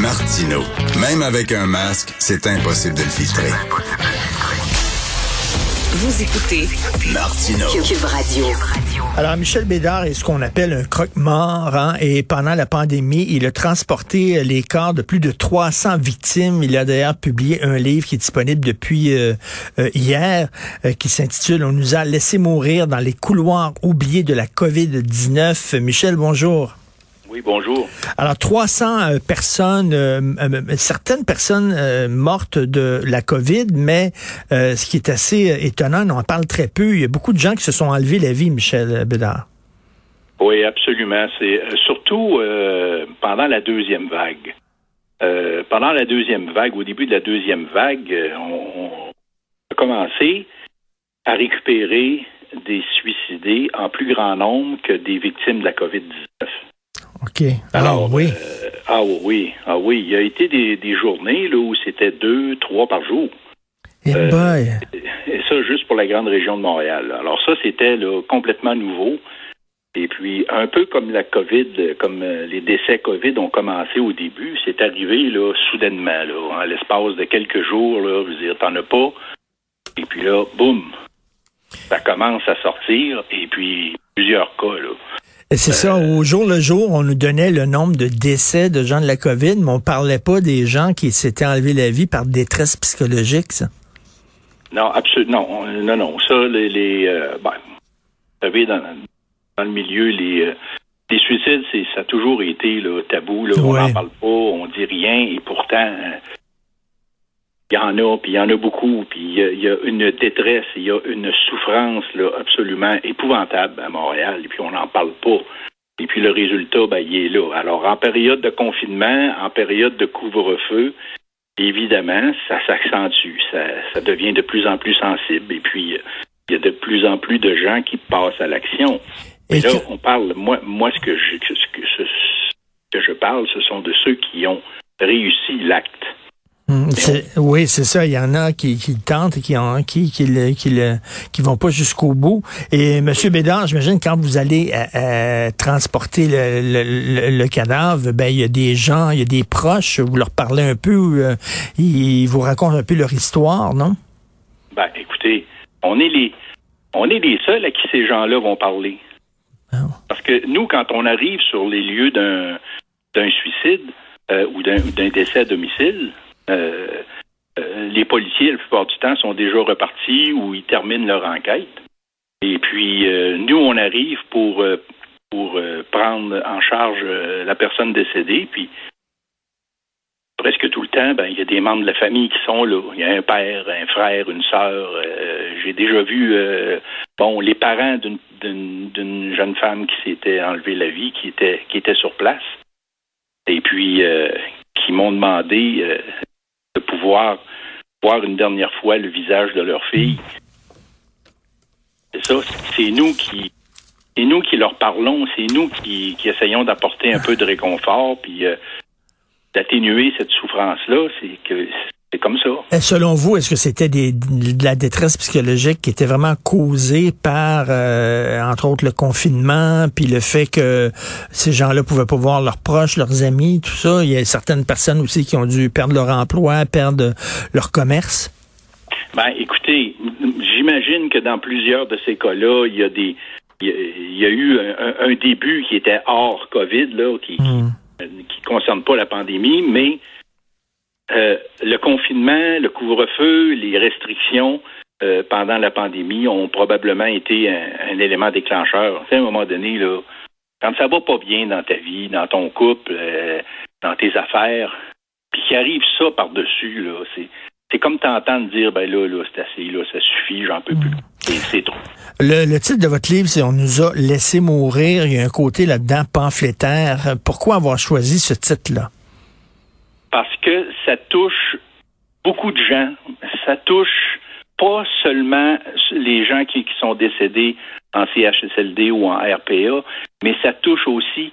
Martino. Même avec un masque, c'est impossible de le filtrer. Vous écoutez Martino. Cube Radio. Alors, Michel Bédard est ce qu'on appelle un croque-mort. hein, et pendant la pandémie, il a transporté les corps de plus de 300 victimes. Il a d'ailleurs publié un livre qui est disponible depuis euh, euh, hier, euh, qui s'intitule On nous a laissé mourir dans les couloirs oubliés de la COVID-19. Michel, bonjour. Oui, bonjour. Alors, 300 euh, personnes, euh, euh, certaines personnes euh, mortes de la COVID, mais ce qui est assez étonnant, on en parle très peu. Il y a beaucoup de gens qui se sont enlevés la vie, Michel Bédard. Oui, absolument. C'est surtout pendant la deuxième vague. Pendant la deuxième vague, au début de la deuxième vague, on, on a commencé à récupérer des suicidés en plus grand nombre que des victimes de la COVID-19. OK. Alors, oui. euh, ah oui, ah oui. Il y a été des, des journées là, où c'était deux, trois par jour. Eh euh, boy. Et ça, juste pour la grande région de Montréal. Alors ça, c'était là, complètement nouveau. Et puis, un peu comme la COVID, comme euh, les décès COVID ont commencé au début, c'est arrivé là, soudainement, là, en l'espace de quelques jours, là, je veux dire, t'en as pas. Et puis là, boum, ça commence à sortir. Et puis, plusieurs cas, là. C'est ça, au jour le jour, on nous donnait le nombre de décès de gens de la COVID, mais on parlait pas des gens qui s'étaient enlevés la vie par détresse psychologique, ça. Non, absolument. Non, non, non. Ça, les, les euh, ben, vous savez, dans, dans le milieu, les, euh, les suicides, c'est, ça a toujours été là, tabou. Là, On n'en parle pas, on dit rien, et pourtant, euh, il y en a, puis il y en a beaucoup, puis il y a- il y, a une détresse, il y a une souffrance là, absolument épouvantable à Montréal, et puis on n'en parle pas. Et puis le résultat, ben, il est là. Alors, en période de confinement, en période de couvre-feu, évidemment, ça s'accentue, ça, ça devient de plus en plus sensible, et puis il y a de plus en plus de gens qui passent à l'action. Et là, on parle, moi, moi ce, que je, ce, que, ce que je parle, ce sont de ceux qui ont réussi l'acte. C'est- oui, c'est ça. Il y en a qui, qui le tentent et qui, en, qui, qui, le, qui, le, qui vont pas jusqu'au bout. Et Monsieur Bédard, j'imagine quand vous allez euh, euh, transporter le, le, le- le cadavre, ben il y a des gens, il y a des proches. Vous leur parlez un peu, euh, ils vous racontent un peu leur histoire, non? Ben, écoutez, on est les, on est les seuls à qui ces gens-là vont parler. Ah. Parce que nous, quand on arrive sur les lieux d'un, d'un suicide euh, ou d'un, d'un décès à domicile, euh, euh, les policiers, la plupart du temps, sont déjà repartis ou ils terminent leur enquête. Et puis, euh, nous, on arrive pour, pour prendre en charge la personne décédée, puis presque tout le temps, ben, il y a des membres de la famille qui sont là. Il y a un père, un frère, une sœur. J'ai déjà vu, bon, les parents d'une- jeune femme qui s'était enlevé la vie, qui était qui était sur place, et puis qui m'ont demandé de pouvoir voir une dernière fois le visage de leur fille. C'est ça, c'est nous qui c'est nous qui leur parlons, c'est nous qui, essayons d'apporter un peu de réconfort, puis euh, d'atténuer cette souffrance-là, c'est que c'est comme ça. Et Selon vous, est-ce que c'était des, de la détresse psychologique qui était vraiment causée par, euh, entre autres, le confinement, puis le fait que ces gens-là pouvaient pas voir leurs proches, leurs amis, tout ça? Il y a certaines personnes aussi qui ont dû perdre leur emploi, perdre leur commerce. Ben, écoutez, j'imagine que dans plusieurs de ces cas-là, il y a des il y a, eu un, début qui était hors COVID, là, qui Hmm. qui concerne pas la pandémie, mais euh, le confinement, le couvre-feu, les restrictions euh, pendant la pandémie ont probablement été un, un élément déclencheur. Tu sais, à un moment donné, là, quand ça va pas bien dans ta vie, dans ton couple, euh, dans tes affaires, puis qu'il arrive ça par-dessus, là, c'est c'est comme t'entendre dire ben là, là, c'est assez, là, ça suffit, j'en peux plus. C'est- C'est trop. Le, le titre de votre livre, c'est On nous a laissé mourir. Il y a un côté là-dedans pamphlétaire. Pourquoi avoir choisi ce titre-là? parce que ça touche beaucoup de gens. Ça touche pas seulement les gens qui, sont décédés en CHSLD ou en RPA, mais ça touche aussi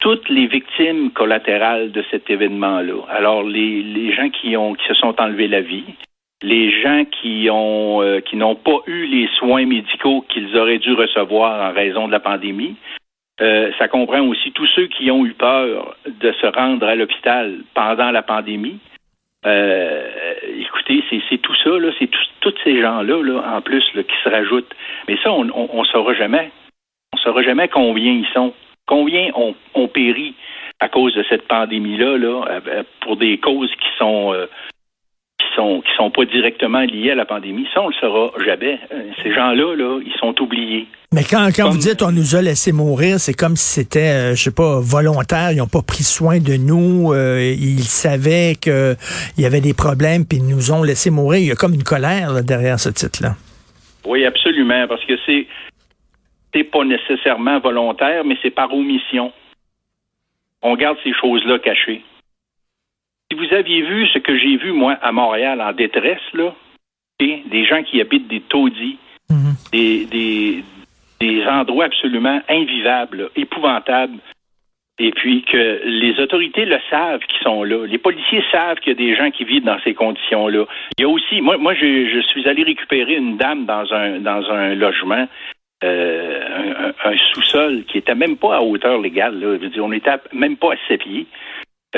toutes les victimes collatérales de cet événement-là. Alors, les, gens qui se sont enlevés la vie, les gens qui ont euh, qui n'ont pas eu les soins médicaux qu'ils auraient dû recevoir en raison de la pandémie, Euh, ça comprend aussi tous ceux qui ont eu peur de se rendre à l'hôpital pendant la pandémie. Euh, écoutez, c'est tout ça, là, c'est tous ces gens-là, là, en plus, là, qui se rajoutent. Mais ça, on ne saura jamais. On ne saura jamais combien ils sont. Combien ont, ont péri à cause de cette pandémie-là, là, euh, pour des causes qui sont sont qui sont pas directement liés à la pandémie. Ça, on le saura jamais. Euh, ces gens-là, là, ils sont oubliés. Mais quand, quand vous dites on nous a laissé mourir, c'est comme si c'était, euh, je sais pas, volontaire. Ils n'ont pas pris soin de nous. Euh, ils savaient qu'il y avait des problèmes, puis ils nous ont laissé mourir. Il y a comme une colère derrière ce titre-là. Oui, absolument, parce que c'est c'est pas nécessairement volontaire, mais c'est par omission. On garde ces choses-là cachées. Si vous aviez vu ce que j'ai vu, moi, à Montréal, en détresse, là, des gens qui habitent des taudis, mhm. des, des, endroits absolument invivables, épouvantables, et puis que les autorités le savent qui sont là. Les policiers savent qu'il y a des gens qui vivent dans ces conditions-là. Il y a aussi, moi, moi je, suis allé récupérer une dame dans un dans un logement, euh, un, sous-sol qui était même pas à hauteur légale. Là. Je veux dire, on n'était même pas à ses pieds.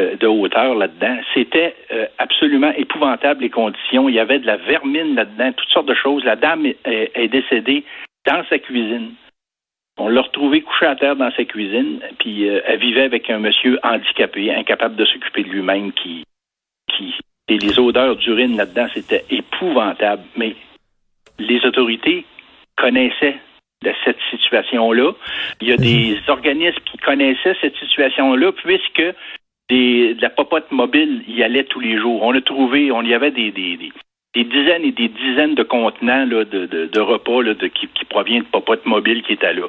Euh, de hauteur là-dedans. C'était euh, absolument épouvantable les conditions. Il y avait de la vermine là-dedans, toutes sortes de choses. La dame est, décédée dans sa cuisine. On l'a retrouvée couchée à terre dans sa cuisine, puis euh, elle vivait avec un monsieur handicapé, incapable de s'occuper de lui-même, qui, qui et les odeurs d'urine là-dedans, c'était épouvantable. Mais les autorités connaissaient de cette situation-là. Il y a des organismes qui connaissaient cette situation-là, puisque de la popote mobile y allait tous les jours. On a trouvé, on y avait des, des, dizaines et des dizaines de contenants de, de, repas de, qui, qui proviennent de popote mobile qui étaient là.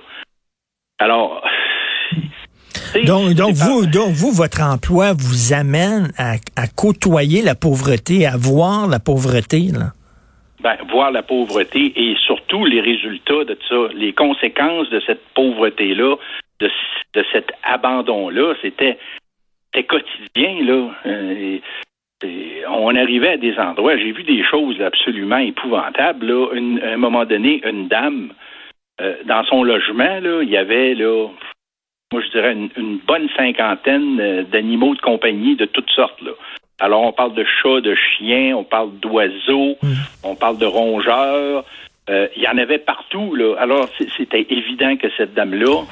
Alors. Donc, donc vous, donc vous, votre emploi vous amène à, côtoyer la pauvreté, à voir la pauvreté, là? Ben, voir la pauvreté et surtout les résultats de ça, les conséquences de cette pauvreté-là, de, de cet abandon-là, c'était c'était quotidien, là. Euh, on arrivait à des endroits, j'ai vu des choses absolument épouvantables. Là. à un moment donné, une dame, euh, dans son logement, là, il y avait, là, moi je dirais, une, bonne cinquantaine euh, d'animaux de compagnie de toutes sortes. Là. Alors, on parle de chats, de chiens, on parle d'oiseaux, mm. on parle de rongeurs. il y en avait partout. Là. Alors, c'était évident que cette dame-là,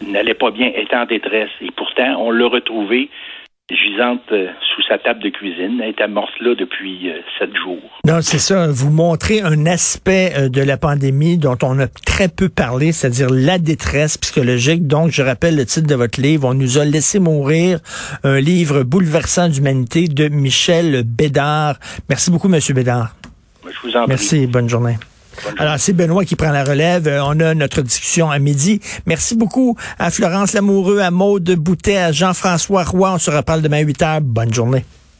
n'allait pas bien, était en détresse. Et pourtant, on l'a retrouvée gisante euh, sous sa table de cuisine. Elle était morte là depuis euh, sept jours. Non, c'est ça. Vous montrez un aspect euh, de la pandémie dont on a très peu parlé, c'est-à-dire la détresse psychologique. Donc, je rappelle le titre de votre livre, On nous a laissé mourir, un livre bouleversant d'humanité de Michel Bédard. Merci beaucoup, Monsieur Bédard. Je vous en prie. Merci, bonne journée. Alors, c'est Benoît qui prend la relève. Euh, on a notre discussion à midi. Merci beaucoup à Florence Lamoureux, à Maude Boutet, à Jean-François Roy. On se reparle demain à 8 heures. Bonne journée.